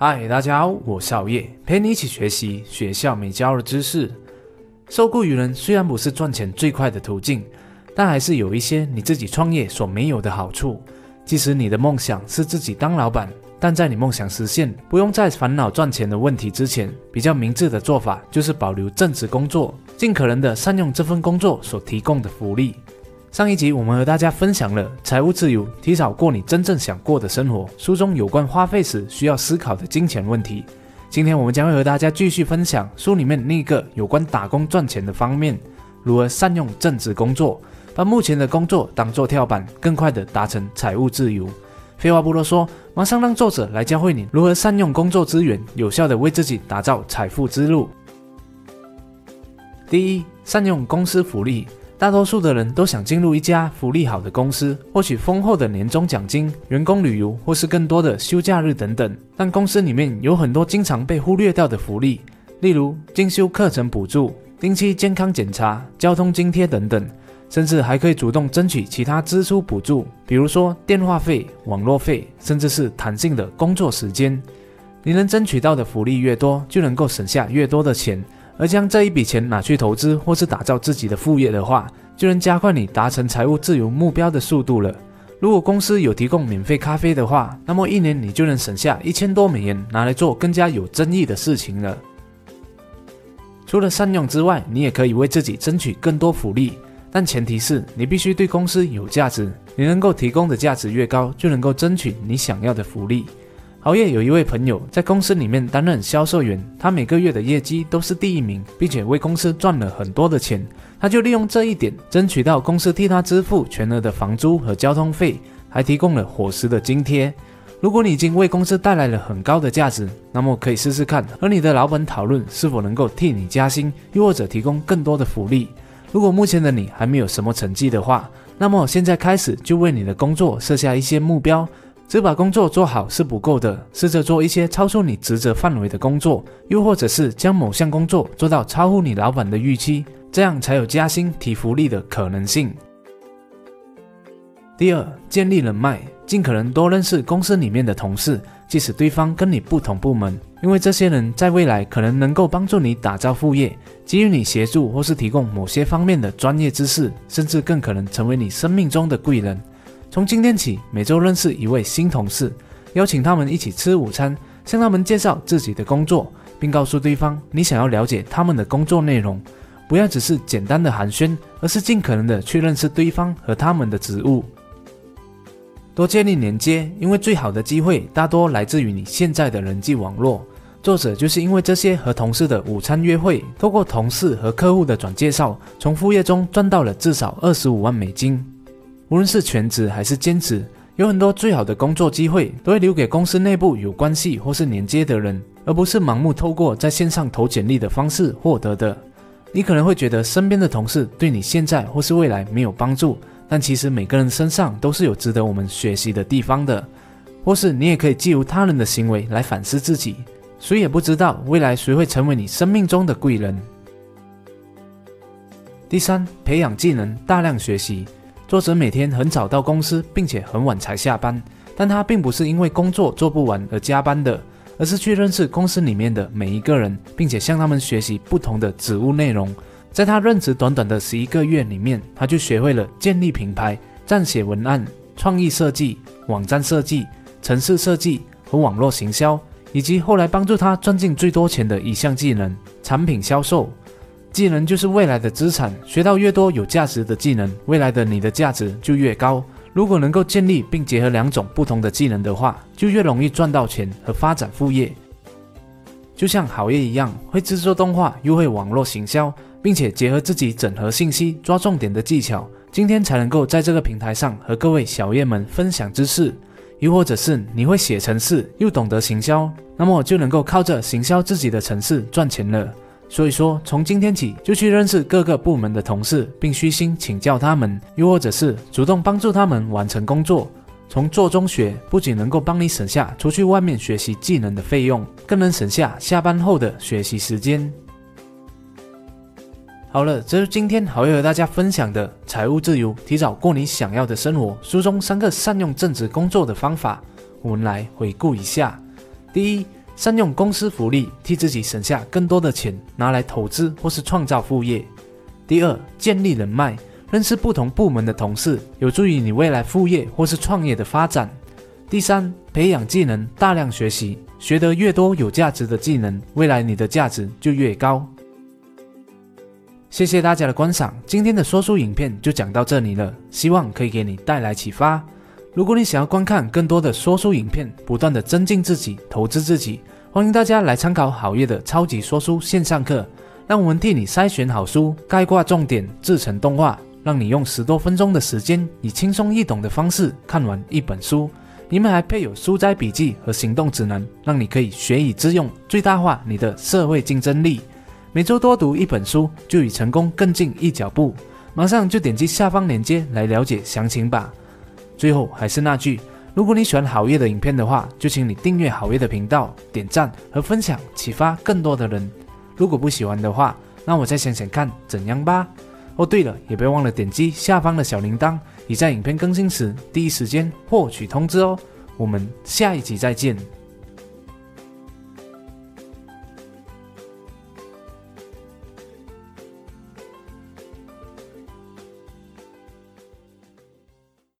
嗨，大家好，我是熬夜，陪你一起学习学校没教的知识。受雇于人虽然不是赚钱最快的途径，但还是有一些你自己创业所没有的好处。即使你的梦想是自己当老板，但在你梦想实现、不用再烦恼赚钱的问题之前，比较明智的做法就是保留正职工作，尽可能的善用这份工作所提供的福利。上一集我们和大家分享了财务自由，提早过你真正想过的生活。书中有关花费时需要思考的金钱问题。今天我们将会和大家继续分享书里面另一个有关打工赚钱的方面，如何善用正职工作，把目前的工作当做跳板，更快的达成财务自由。废话不多说，马上让作者来教会你如何善用工作资源，有效的为自己打造财富之路。第一，善用公司福利。大多数的人都想进入一家福利好的公司，获取丰厚的年终奖金、员工旅游或是更多的休假日等等。但公司里面有很多经常被忽略掉的福利，例如进修课程补助、定期健康检查、交通津贴等等，甚至还可以主动争取其他支出补助，比如说电话费、网络费，甚至是弹性的工作时间。你能争取到的福利越多，就能够省下越多的钱。而将这一笔钱拿去投资或是打造自己的副业的话，就能加快你达成财务自由目标的速度了。如果公司有提供免费咖啡的话，那么一年你就能省下一千多美元，拿来做更加有争议的事情了。除了善用之外，你也可以为自己争取更多福利，但前提是你必须对公司有价值。你能够提供的价值越高，就能够争取你想要的福利。熬夜有一位朋友在公司里面担任销售员，他每个月的业绩都是第一名，并且为公司赚了很多的钱。他就利用这一点，争取到公司替他支付全额的房租和交通费，还提供了伙食的津贴。如果你已经为公司带来了很高的价值，那么可以试试看和你的老板讨论是否能够替你加薪，又或者提供更多的福利。如果目前的你还没有什么成绩的话，那么现在开始就为你的工作设下一些目标。只把工作做好是不够的，试着做一些超出你职责范围的工作，又或者是将某项工作做到超乎你老板的预期，这样才有加薪提福利的可能性。第二，建立人脉，尽可能多认识公司里面的同事，即使对方跟你不同部门，因为这些人在未来可能能够帮助你打造副业，给予你协助或是提供某些方面的专业知识，甚至更可能成为你生命中的贵人。从今天起，每周认识一位新同事，邀请他们一起吃午餐，向他们介绍自己的工作，并告诉对方你想要了解他们的工作内容。不要只是简单的寒暄，而是尽可能的去认识对方和他们的职务，多建立连接，因为最好的机会大多来自于你现在的人际网络。作者就是因为这些和同事的午餐约会，透过同事和客户的转介绍，从副业中赚到了至少二十五万美金。无论是全职还是兼职，有很多最好的工作机会都会留给公司内部有关系或是连接的人，而不是盲目透过在线上投简历的方式获得的。你可能会觉得身边的同事对你现在或是未来没有帮助，但其实每个人身上都是有值得我们学习的地方的。或是你也可以借由他人的行为来反思自己，谁也不知道未来谁会成为你生命中的贵人。第三，培养技能，大量学习。作者每天很早到公司，并且很晚才下班，但他并不是因为工作做不完而加班的，而是去认识公司里面的每一个人，并且向他们学习不同的职务内容。在他任职短短的十一个月里面，他就学会了建立品牌、撰写文案、创意设计、网站设计、城市设计和网络行销，以及后来帮助他赚进最多钱的一项技能——产品销售。技能就是未来的资产，学到越多有价值的技能，未来的你的价值就越高。如果能够建立并结合两种不同的技能的话，就越容易赚到钱和发展副业。就像好业一样，会制作动画，又会网络行销，并且结合自己整合信息、抓重点的技巧，今天才能够在这个平台上和各位小业们分享知识。又或者是你会写程式，又懂得行销，那么就能够靠着行销自己的程式赚钱了。所以说，从今天起就去认识各个部门的同事，并虚心请教他们，又或者是主动帮助他们完成工作。从做中学，不仅能够帮你省下出去外面学习技能的费用，更能省下下班后的学习时间。好了，这是今天好要和大家分享的财务自由，提早过你想要的生活。书中三个善用正职工作的方法，我们来回顾一下。第一。善用公司福利，替自己省下更多的钱，拿来投资或是创造副业。第二，建立人脉，认识不同部门的同事，有助于你未来副业或是创业的发展。第三，培养技能，大量学习，学得越多有价值的技能，未来你的价值就越高。谢谢大家的观赏，今天的说书影片就讲到这里了，希望可以给你带来启发。如果你想要观看更多的说书影片，不断的增进自己，投资自己，欢迎大家来参考好业的超级说书线上课，让我们替你筛选好书，概括重点，制成动画，让你用十多分钟的时间，以轻松易懂的方式看完一本书。里面还配有书斋笔记和行动指南，让你可以学以致用，最大化你的社会竞争力。每周多读一本书，就与成功更近一脚步。马上就点击下方链接来了解详情吧。最后还是那句，如果你喜欢好业的影片的话，就请你订阅好业的频道，点赞和分享，启发更多的人。如果不喜欢的话，那我再想想看怎样吧。哦，对了，也别忘了点击下方的小铃铛。以在影片更新时第一时间获取通知哦。我们下一集再见。